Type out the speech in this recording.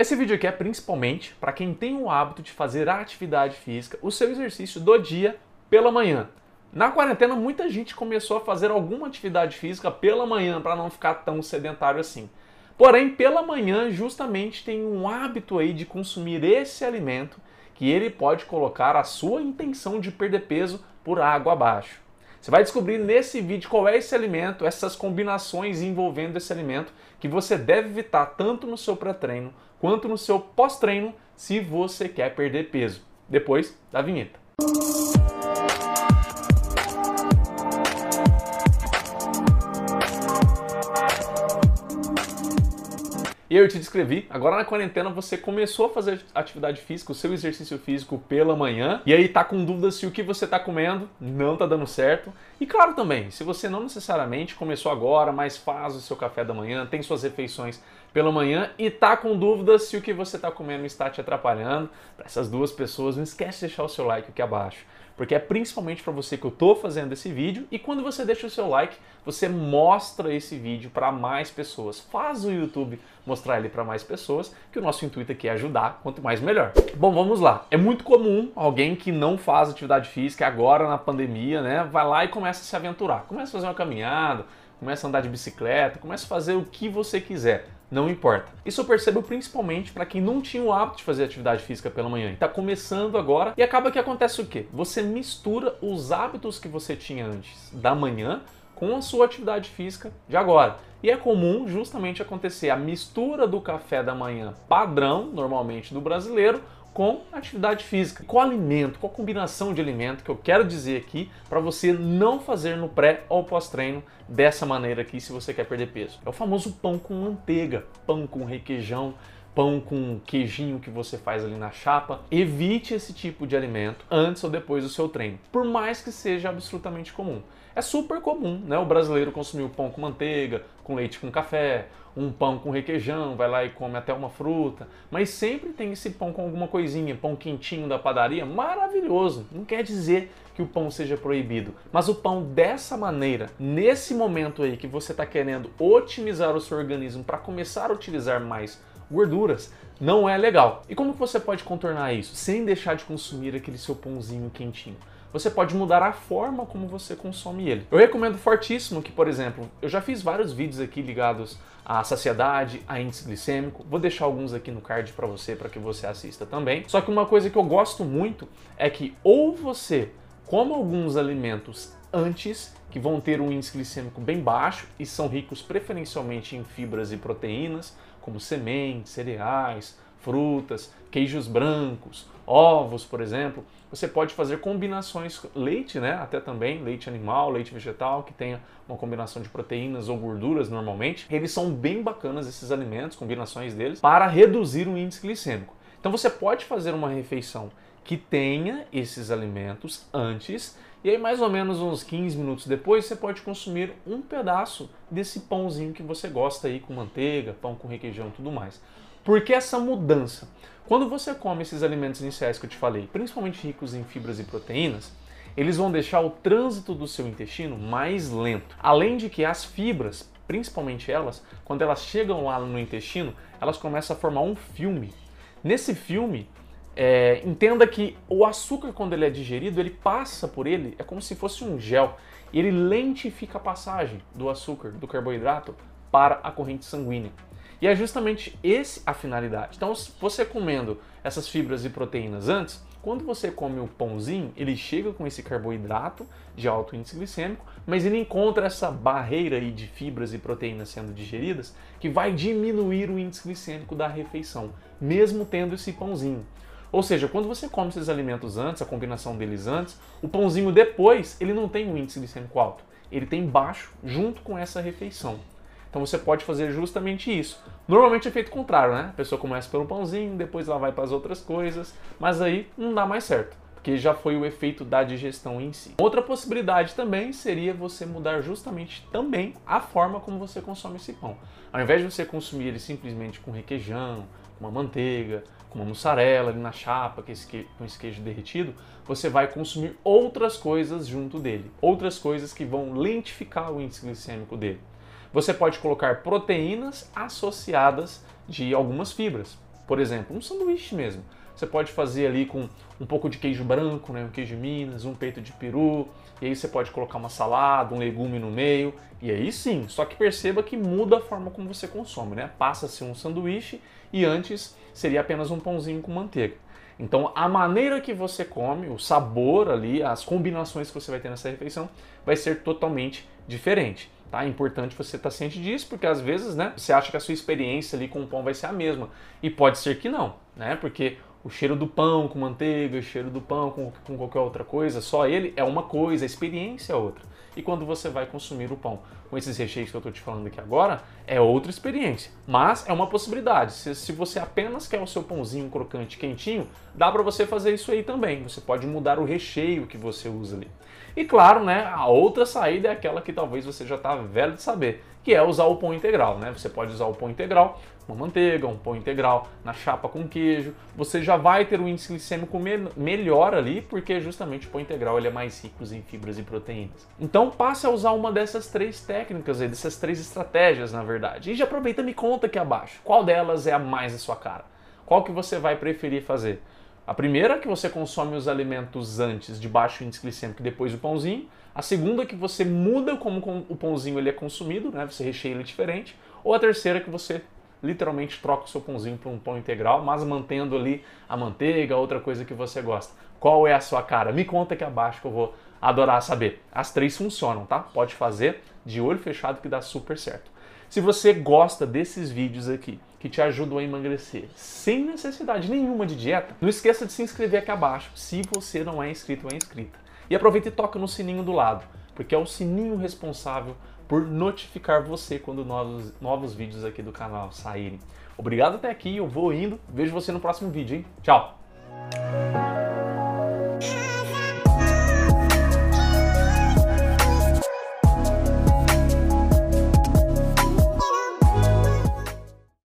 Esse vídeo aqui é principalmente para quem tem o hábito de fazer a atividade física, o seu exercício do dia pela manhã. Na quarentena, muita gente começou a fazer alguma atividade física pela manhã para não ficar tão sedentário assim. Porém, pela manhã, justamente tem um hábito aí de consumir esse alimento que ele pode colocar a sua intenção de perder peso por água abaixo. Você vai descobrir nesse vídeo qual é esse alimento, essas combinações envolvendo esse alimento que você deve evitar tanto no seu pré-treino quanto no seu pós-treino se você quer perder peso. Depois da vinheta. E eu te descrevi, agora na quarentena você começou a fazer atividade física, o seu exercício físico pela manhã, e aí tá com dúvidas se o que você tá comendo não tá dando certo. E claro também, se você não necessariamente começou agora, mas faz o seu café da manhã, tem suas refeições pela manhã e tá com dúvidas se o que você tá comendo está te atrapalhando, para essas duas pessoas, não esquece de deixar o seu like aqui abaixo porque é principalmente para você que eu estou fazendo esse vídeo e quando você deixa o seu like, você mostra esse vídeo para mais pessoas. Faz o YouTube mostrar ele para mais pessoas, que o nosso intuito aqui é ajudar, quanto mais melhor. Bom, vamos lá. É muito comum alguém que não faz atividade física agora na pandemia, né, vai lá e começa a se aventurar. Começa a fazer uma caminhada, começa a andar de bicicleta, começa a fazer o que você quiser não importa. Isso eu percebo principalmente para quem não tinha o hábito de fazer atividade física pela manhã e está começando agora e acaba que acontece o quê? Você mistura os hábitos que você tinha antes da manhã com a sua atividade física de agora. E é comum justamente acontecer a mistura do café da manhã padrão, normalmente do brasileiro, com atividade física. Qual alimento, qual combinação de alimento que eu quero dizer aqui para você não fazer no pré ou pós-treino dessa maneira aqui se você quer perder peso? É o famoso pão com manteiga, pão com requeijão, pão com queijinho que você faz ali na chapa. Evite esse tipo de alimento antes ou depois do seu treino, por mais que seja absolutamente comum. É super comum, né? O brasileiro consumir o pão com manteiga, com leite com café, um pão com requeijão, vai lá e come até uma fruta, mas sempre tem esse pão com alguma coisinha, pão quentinho da padaria, maravilhoso. Não quer dizer que o pão seja proibido, mas o pão dessa maneira, nesse momento aí que você está querendo otimizar o seu organismo para começar a utilizar mais gorduras, não é legal. E como você pode contornar isso sem deixar de consumir aquele seu pãozinho quentinho? Você pode mudar a forma como você consome ele. Eu recomendo fortíssimo que, por exemplo, eu já fiz vários vídeos aqui ligados à saciedade, a índice glicêmico. Vou deixar alguns aqui no card para você, para que você assista também. Só que uma coisa que eu gosto muito é que ou você coma alguns alimentos antes que vão ter um índice glicêmico bem baixo e são ricos preferencialmente em fibras e proteínas, como sementes, cereais, frutas, queijos brancos, ovos, por exemplo. Você pode fazer combinações leite, né? Até também leite animal, leite vegetal, que tenha uma combinação de proteínas ou gorduras normalmente. Eles são bem bacanas esses alimentos, combinações deles, para reduzir o índice glicêmico. Então você pode fazer uma refeição que tenha esses alimentos antes e aí mais ou menos uns 15 minutos depois você pode consumir um pedaço desse pãozinho que você gosta aí com manteiga, pão com requeijão e tudo mais. Por que essa mudança? Quando você come esses alimentos iniciais que eu te falei, principalmente ricos em fibras e proteínas, eles vão deixar o trânsito do seu intestino mais lento. Além de que as fibras, principalmente elas, quando elas chegam lá no intestino, elas começam a formar um filme. Nesse filme, é, entenda que o açúcar, quando ele é digerido, ele passa por ele, é como se fosse um gel. Ele lentifica a passagem do açúcar, do carboidrato, para a corrente sanguínea. E é justamente esse a finalidade. Então, você comendo essas fibras e proteínas antes, quando você come o pãozinho, ele chega com esse carboidrato de alto índice glicêmico, mas ele encontra essa barreira aí de fibras e proteínas sendo digeridas que vai diminuir o índice glicêmico da refeição, mesmo tendo esse pãozinho. Ou seja, quando você come esses alimentos antes, a combinação deles antes, o pãozinho depois, ele não tem um índice glicêmico alto, ele tem baixo junto com essa refeição. Então você pode fazer justamente isso. Normalmente é feito contrário, né? A pessoa começa pelo pãozinho, depois ela vai para as outras coisas, mas aí não dá mais certo, porque já foi o efeito da digestão em si. Outra possibilidade também seria você mudar justamente também a forma como você consome esse pão. Ao invés de você consumir ele simplesmente com requeijão, com uma manteiga, com uma mussarela ali na chapa, com esse, queijo, com esse queijo derretido, você vai consumir outras coisas junto dele. Outras coisas que vão lentificar o índice glicêmico dele. Você pode colocar proteínas associadas de algumas fibras. Por exemplo, um sanduíche mesmo. Você pode fazer ali com um pouco de queijo branco, né, um queijo de Minas, um peito de peru, e aí você pode colocar uma salada, um legume no meio, e aí sim, só que perceba que muda a forma como você consome, né? Passa a ser um sanduíche e antes seria apenas um pãozinho com manteiga. Então, a maneira que você come, o sabor ali, as combinações que você vai ter nessa refeição vai ser totalmente diferente. Tá? É importante você estar ciente disso, porque às vezes, né, você acha que a sua experiência ali com o pão vai ser a mesma. E pode ser que não, né? Porque o cheiro do pão com manteiga, o cheiro do pão com, com qualquer outra coisa, só ele é uma coisa, a experiência é outra. E quando você vai consumir o pão com esses recheios que eu estou te falando aqui agora, é outra experiência. Mas é uma possibilidade. Se, se você apenas quer o seu pãozinho crocante quentinho, dá para você fazer isso aí também. Você pode mudar o recheio que você usa ali. E claro, né, a outra saída é aquela que talvez você já está velho de saber, que é usar o pão integral, né? Você pode usar o pão integral, uma manteiga, um pão integral na chapa com queijo. Você já vai ter um índice glicêmico me melhor ali, porque justamente o pão integral ele é mais rico em fibras e proteínas. Então passe a usar uma dessas três técnicas aí, dessas três estratégias, na verdade. E já aproveita e me conta aqui abaixo, qual delas é a mais a sua cara? Qual que você vai preferir fazer? A primeira é que você consome os alimentos antes de baixo índice glicêmico e depois o pãozinho. A segunda é que você muda como o pãozinho ele é consumido, né? Você recheia ele diferente. Ou a terceira é que você literalmente troca o seu pãozinho por um pão integral, mas mantendo ali a manteiga, outra coisa que você gosta. Qual é a sua cara? Me conta aqui abaixo que eu vou adorar saber. As três funcionam, tá? Pode fazer de olho fechado que dá super certo. Se você gosta desses vídeos aqui, que te ajudam a emagrecer, sem necessidade nenhuma de dieta, não esqueça de se inscrever aqui abaixo, se você não é inscrito ou é inscrita. E aproveita e toca no sininho do lado, porque é o sininho responsável por notificar você quando novos, novos vídeos aqui do canal saírem. Obrigado até aqui, eu vou indo, vejo você no próximo vídeo, hein? Tchau!